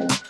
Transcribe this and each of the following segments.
Thank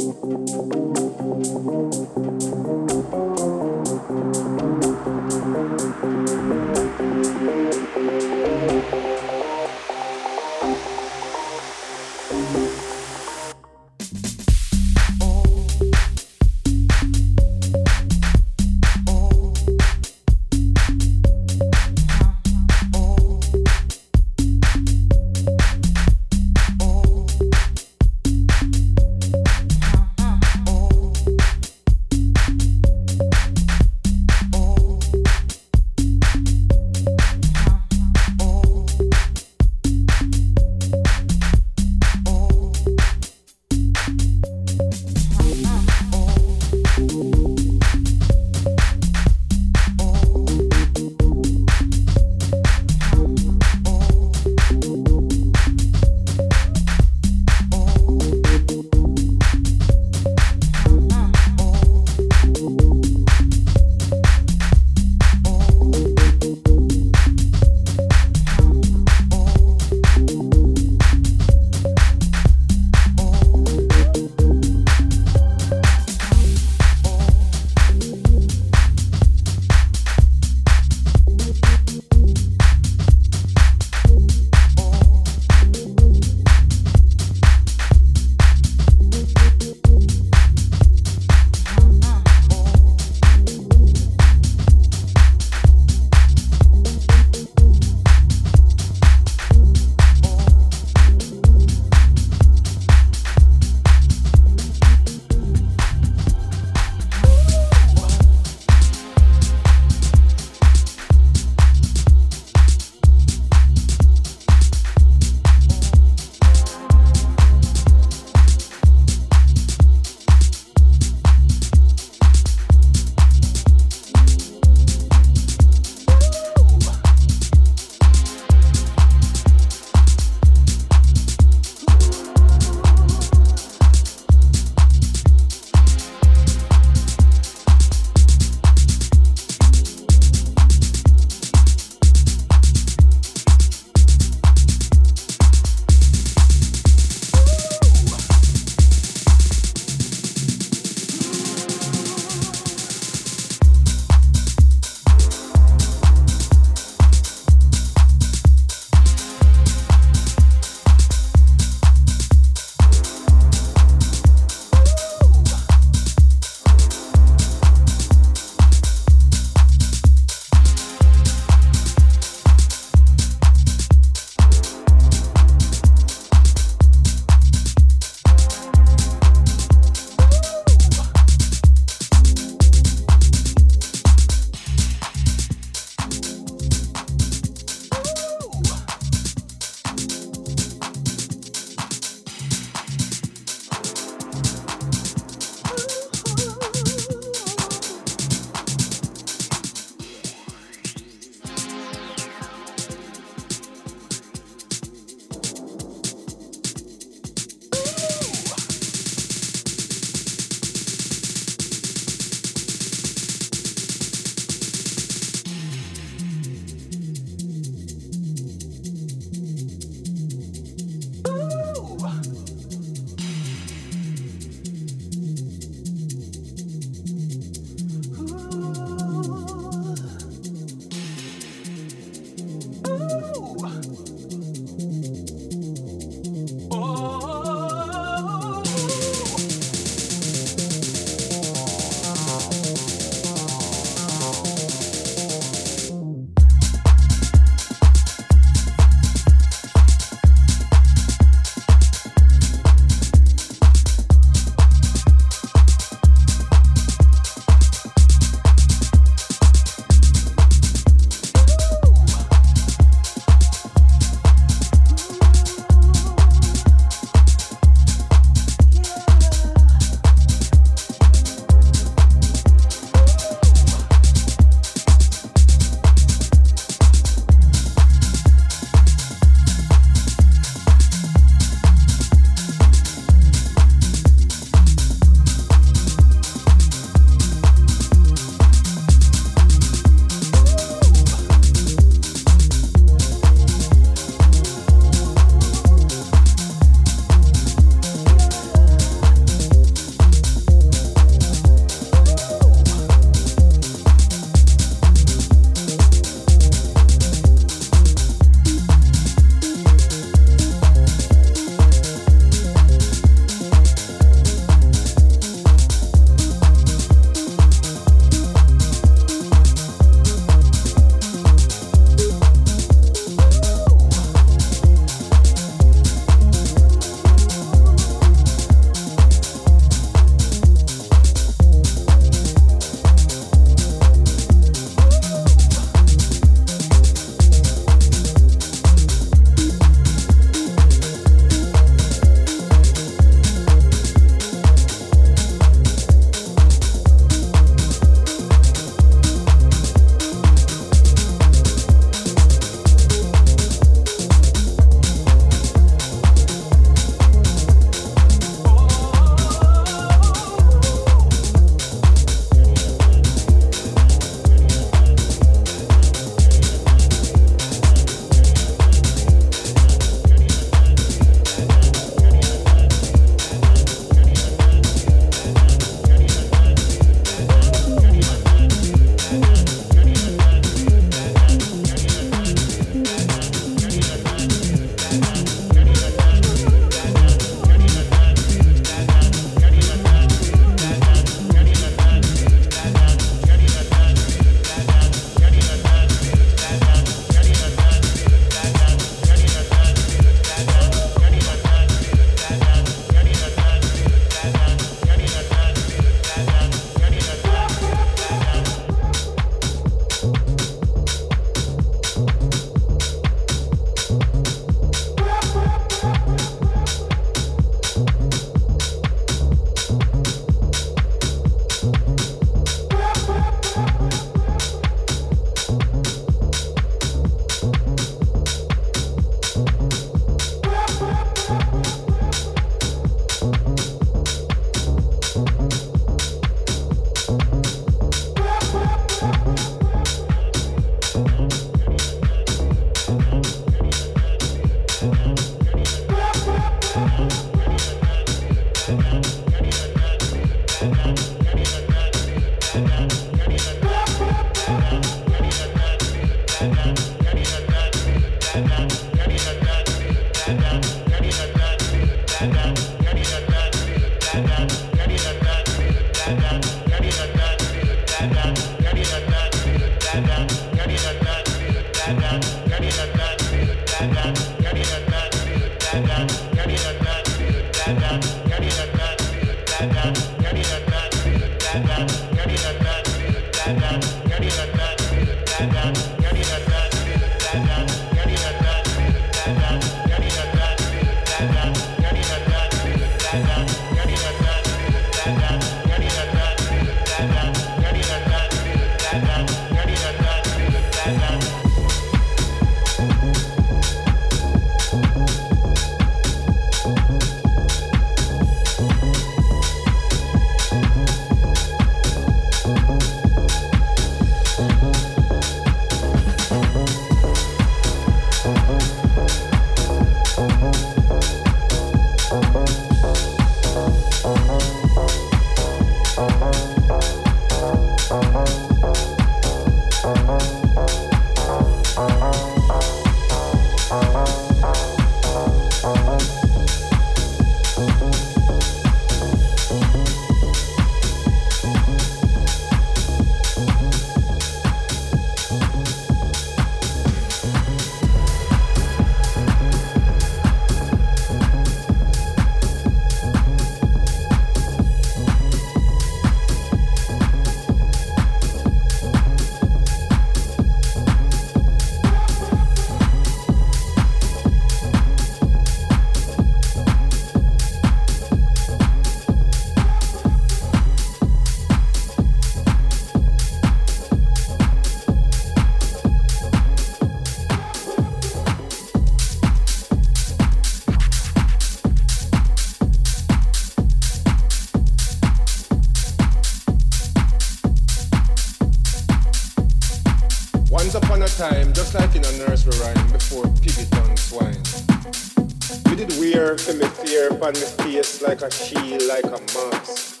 a shield, like a mask.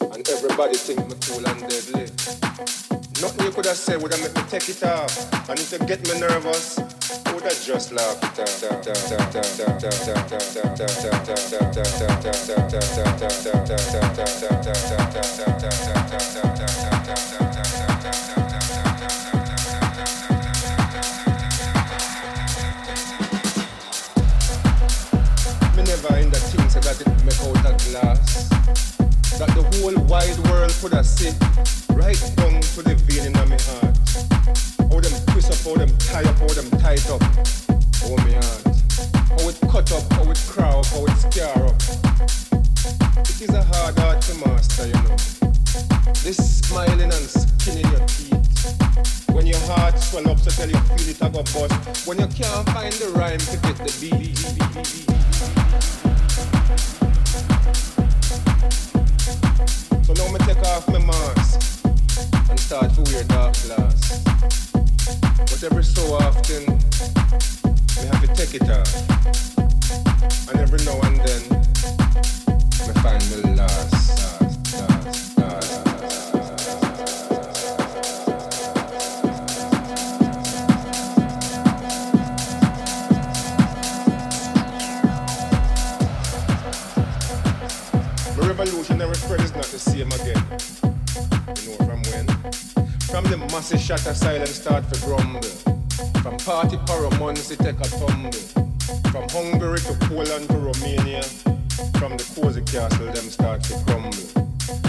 And everybody think me cool and deadly. Nothing you could have said would have made me take it off. And if you get me a silence start to grumble. From party paramountcy take a tumble. From Hungary to Poland to Romania. From the cozy castle them start to crumble.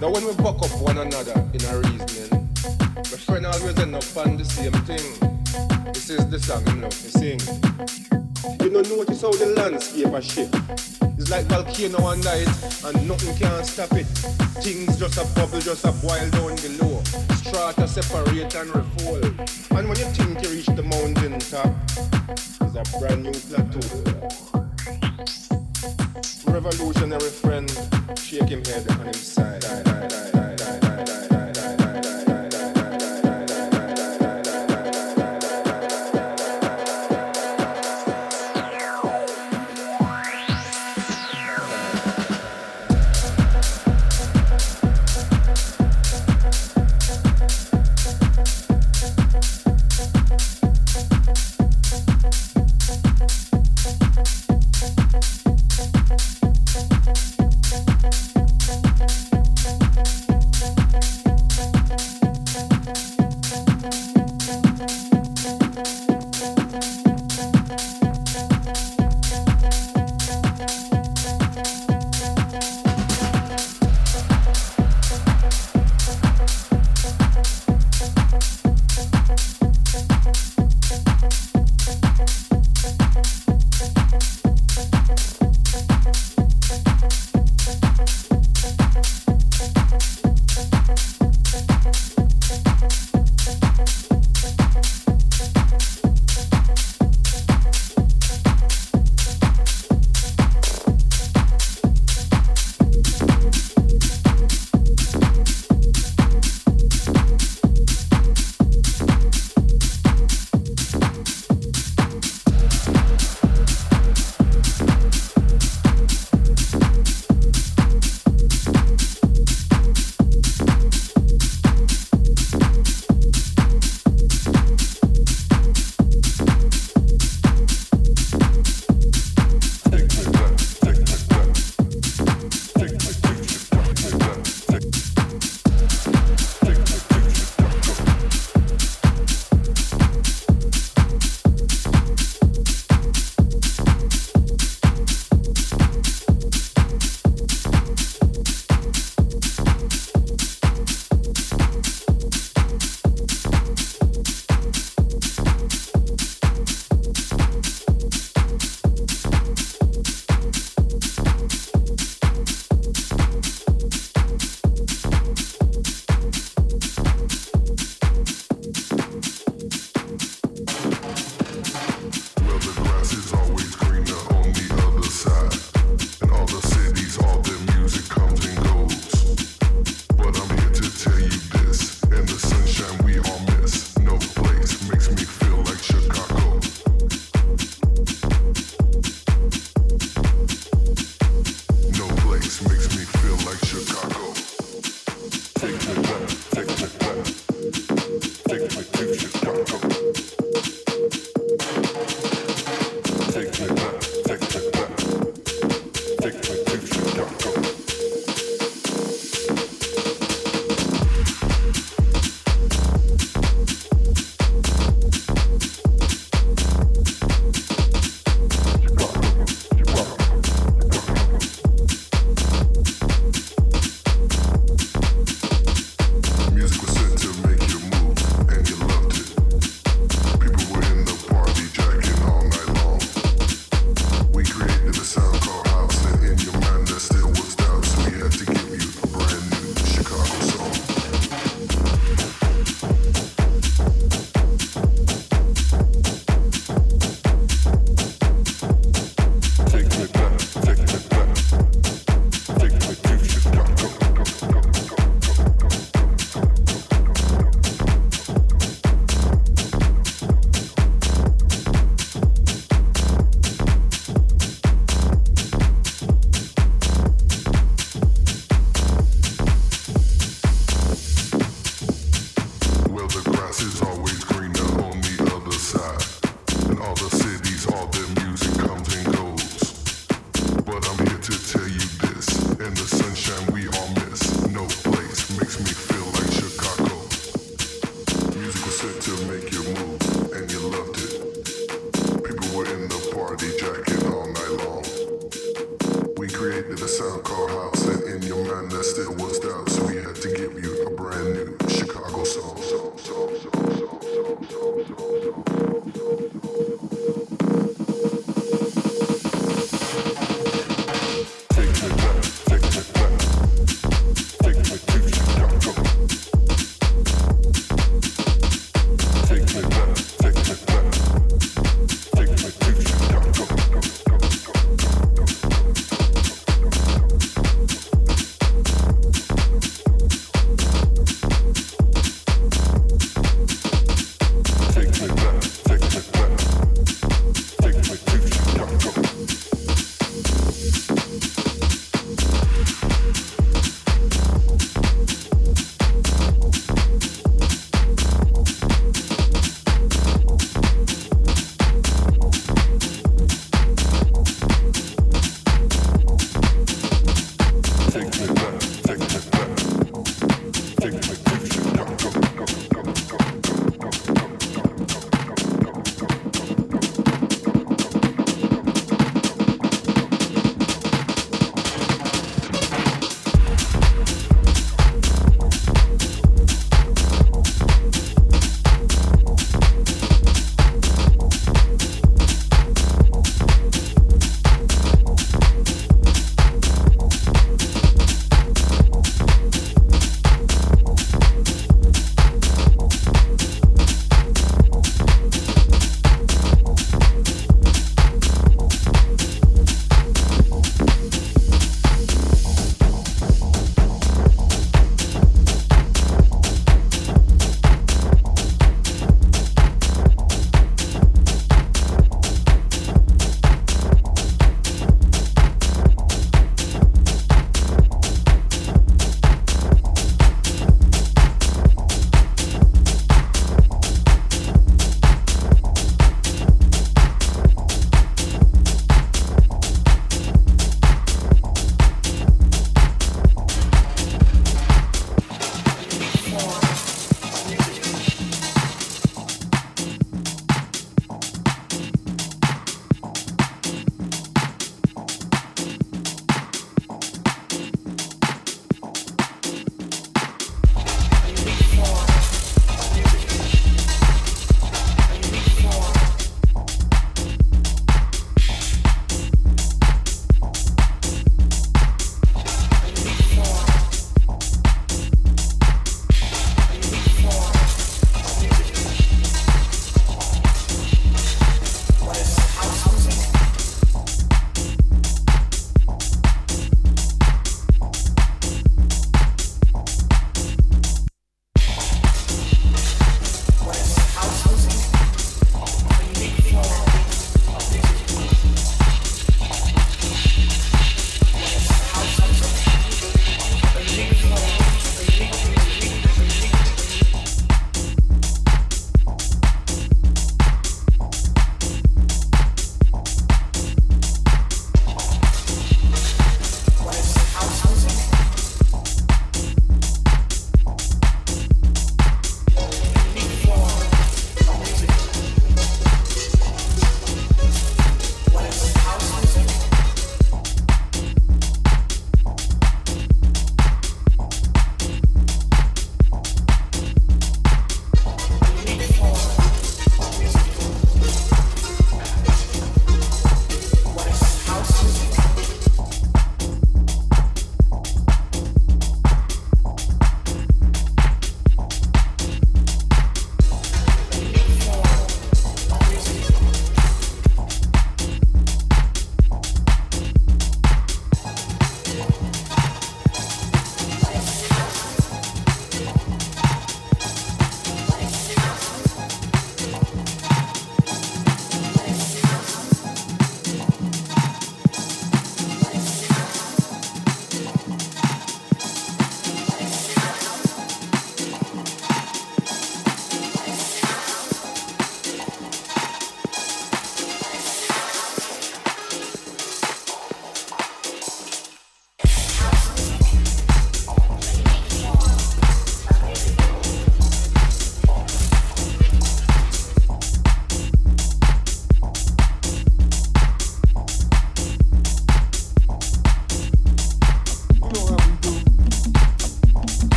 Now when we buck up one another in our reasoning, my friend always end up on the same thing. This is the song I'm love to sing. You don't notice how the landscape a shift. It's like volcano one night and nothing can stop it. Things just a bubble, just a boil down below. Strata separate and reverse.